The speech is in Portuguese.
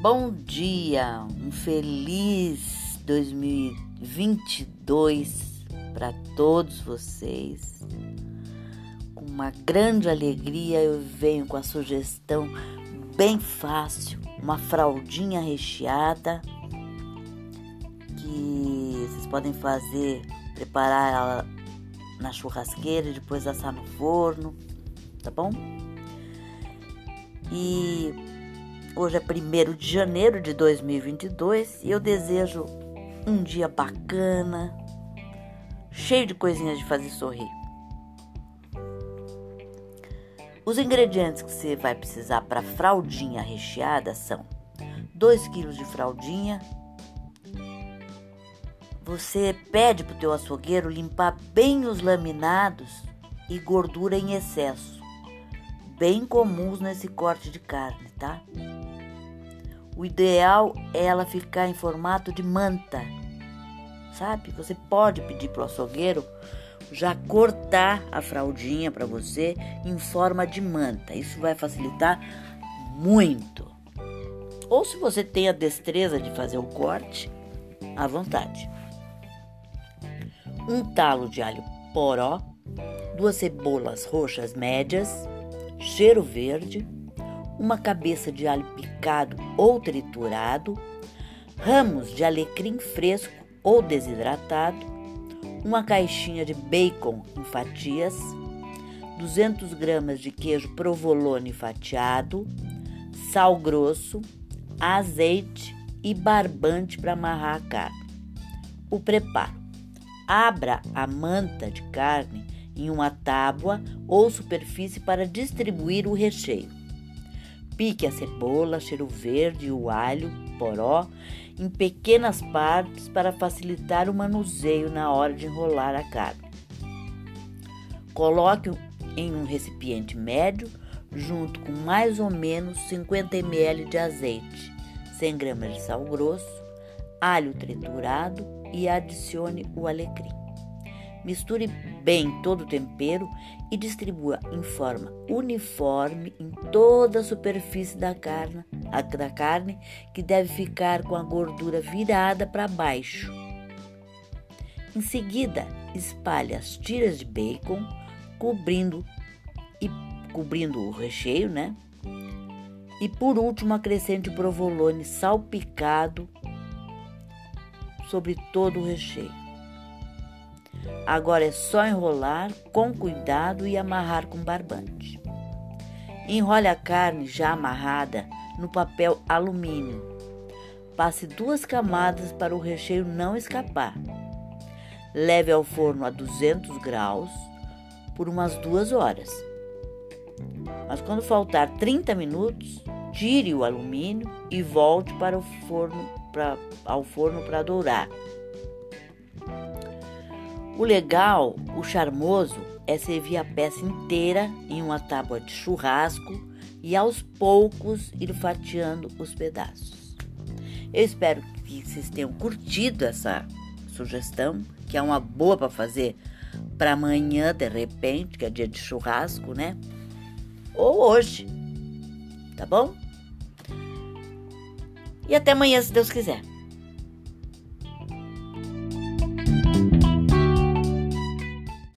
Bom dia, um feliz 2022 para todos vocês. Com uma grande alegria eu venho com a sugestão bem fácil, uma fraldinha recheada que vocês podem fazer, preparar ela na churrasqueira e depois assar no forno, tá bom? E hoje é 1 de janeiro de 2022 e eu desejo um dia bacana, cheio de coisinhas de fazer sorrir. Os ingredientes que você vai precisar para fraldinha recheada são 2 kg de fraldinha. Você pede para o teu açougueiro limpar bem os laminados e gordura em excesso bem comuns nesse corte de carne, tá? O ideal é ela ficar em formato de manta, sabe? Você pode pedir pro açougueiro já cortar a fraldinha para você em forma de manta. Isso vai facilitar muito. Ou se você tem a destreza de fazer o corte, à vontade. Um talo de alho poró, duas cebolas roxas médias, cheiro verde, uma cabeça de alho picado ou triturado, ramos de alecrim fresco ou desidratado, uma caixinha de bacon em fatias, 200 gramas de queijo provolone fatiado, sal grosso, azeite e barbante para amarrar a carne. O preparo: abra a manta de carne em uma tábua ou superfície para distribuir o recheio. Pique a cebola, cheiro verde o alho, poró, em pequenas partes para facilitar o manuseio na hora de enrolar a carne. Coloque em um recipiente médio junto com mais ou menos 50 ml de azeite, 100 gramas de sal grosso, alho triturado e adicione o alecrim. Misture bem todo o tempero e distribua em forma uniforme em toda a superfície da carne, da carne que deve ficar com a gordura virada para baixo. Em seguida, espalhe as tiras de bacon, cobrindo e cobrindo o recheio, né? E por último, acrescente o provolone salpicado sobre todo o recheio. Agora é só enrolar com cuidado e amarrar com barbante. Enrole a carne já amarrada no papel alumínio. Passe duas camadas para o recheio não escapar. Leve ao forno a 200 graus por umas duas horas. Mas quando faltar 30 minutos, tire o alumínio e volte para o forno pra, ao forno para dourar. O legal, o charmoso, é servir a peça inteira em uma tábua de churrasco e aos poucos ir fatiando os pedaços. Eu espero que vocês tenham curtido essa sugestão, que é uma boa para fazer para amanhã, de repente, que é dia de churrasco, né? Ou hoje, tá bom? E até amanhã, se Deus quiser.